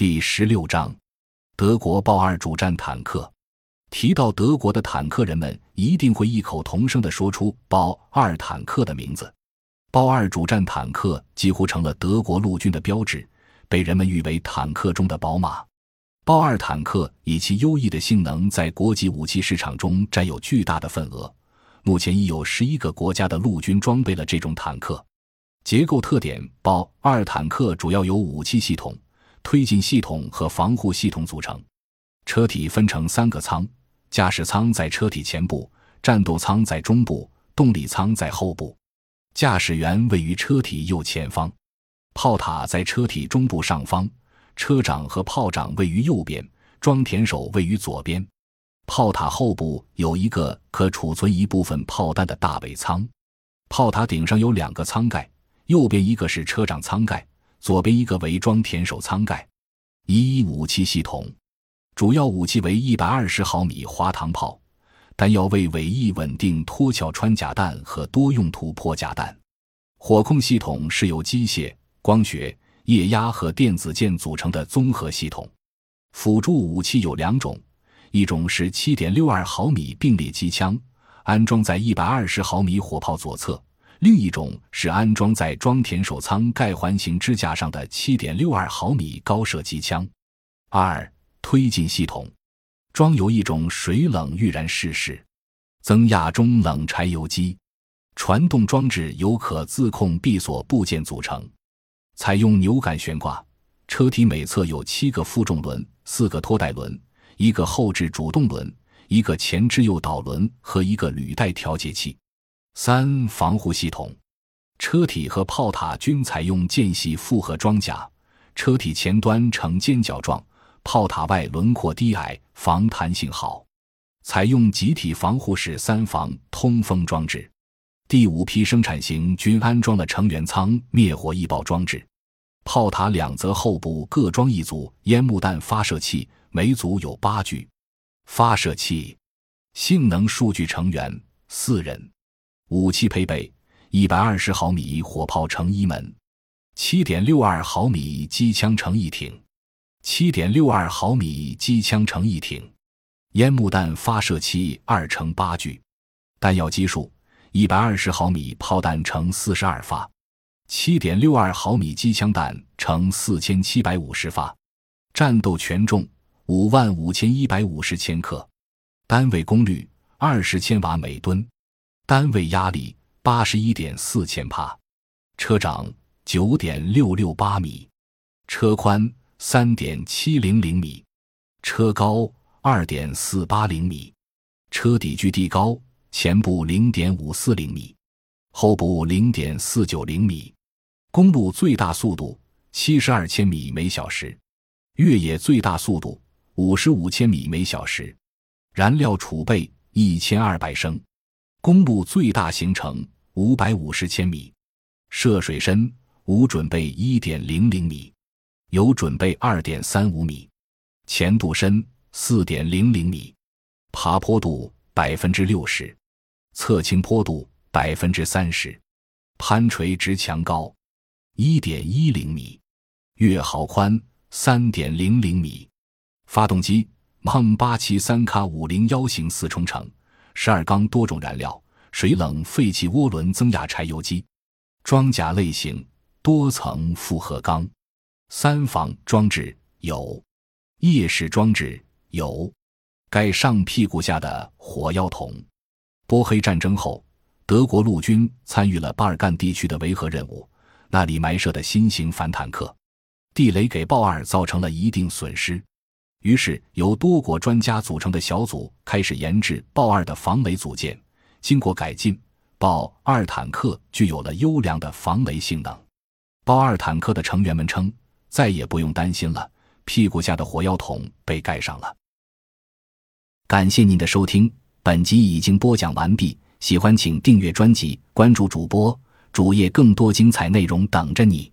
第十六章，德国豹二主战坦克。提到德国的坦克，人们一定会异口同声地说出豹二坦克的名字。豹二主战坦克几乎成了德国陆军的标志，被人们誉为坦克中的宝马。豹二坦克以其优异的性能，在国际武器市场中占有巨大的份额。目前已有十一个国家的陆军装备了这种坦克。结构特点：豹二坦克主要由武器系统、推进系统和防护系统组成。车体分成三个舱。驾驶舱在车体前部，战斗舱在中部，动力舱在后部。驾驶员位于车体右前方，炮塔在车体中部上方，车长和炮长位于右边，装填手位于左边。炮塔后部有一个可储存一部分炮弹的大尾舱。炮塔顶上有两个舱盖，右边一个是车长舱盖，左边一个为装填手舱盖。一武器系统。主要武器为一百二十毫米滑膛炮，弹药为尾翼稳定脱壳穿甲弹和多用途破甲弹。火控系统是由机械、光学、液压和电子键组成的综合系统。辅助武器有两种，一种是七点六二毫米并列机枪，安装在一百二十毫米火炮左侧；另一种是安装在装填手舱盖环形支架上的七点六二毫米高射机枪。二。推进系统装有一种水冷预燃式式增压中冷柴油机，传动装置由可自控闭锁部件组成，采用扭杆悬挂。车体每侧有七个负重轮、四个拖带轮、一个后置主动轮、一个前置诱导轮和一个履带调节器。三防护系统，车体和炮塔均采用间隙复合装甲，车体前端呈尖角状。炮塔外轮廓低矮，防弹性好，采用集体防护式三防通风装置。第五批生产型均安装了成员舱灭火易爆装置。炮塔两侧后部各装一组烟幕弹发射器，每组有八具发射器。性能数据成员四人。武器配备：一百二十毫米火炮乘一门，七点六二毫米机枪乘一挺。七点六二毫米机枪乘一挺，烟幕弹发射器二乘八具，弹药基数一百二十毫米炮弹乘四十二发，七点六二毫米机枪弹乘四千七百五十发，战斗权重五万五千一百五十千克，单位功率二十千瓦每吨，单位压力八十一点四千帕，车长九点六六八米，车宽。三点七零零米，车高二点四八零米，车底距地高，前部零点五四零米，后部零点四九零米，公路最大速度七十二千米每小时，越野最大速度五十五千米每小时，燃料储备一千二百升，公路最大行程五百五十千米，涉水深无准备一点零零米。有准备二点三五米，前度深四点零零米，爬坡度百分之六十，侧倾坡度百分之三十，攀垂直墙高一点一零米，月壕宽三点零零米。发动机 M 八七三 K 五零幺型四冲程，十二缸多种燃料，水冷废气涡轮增压柴油机。装甲类型多层复合钢。三防装置有，夜视装置有，盖上屁股下的火药桶。波黑战争后，德国陆军参与了巴尔干地区的维和任务，那里埋设的新型反坦克地雷给豹二造成了一定损失。于是，由多国专家组成的小组开始研制豹二的防雷组件。经过改进，豹二坦克具有了优良的防雷性能。豹二坦克的成员们称。再也不用担心了，屁股下的火药桶被盖上了。感谢您的收听，本集已经播讲完毕。喜欢请订阅专辑，关注主播主页，更多精彩内容等着你。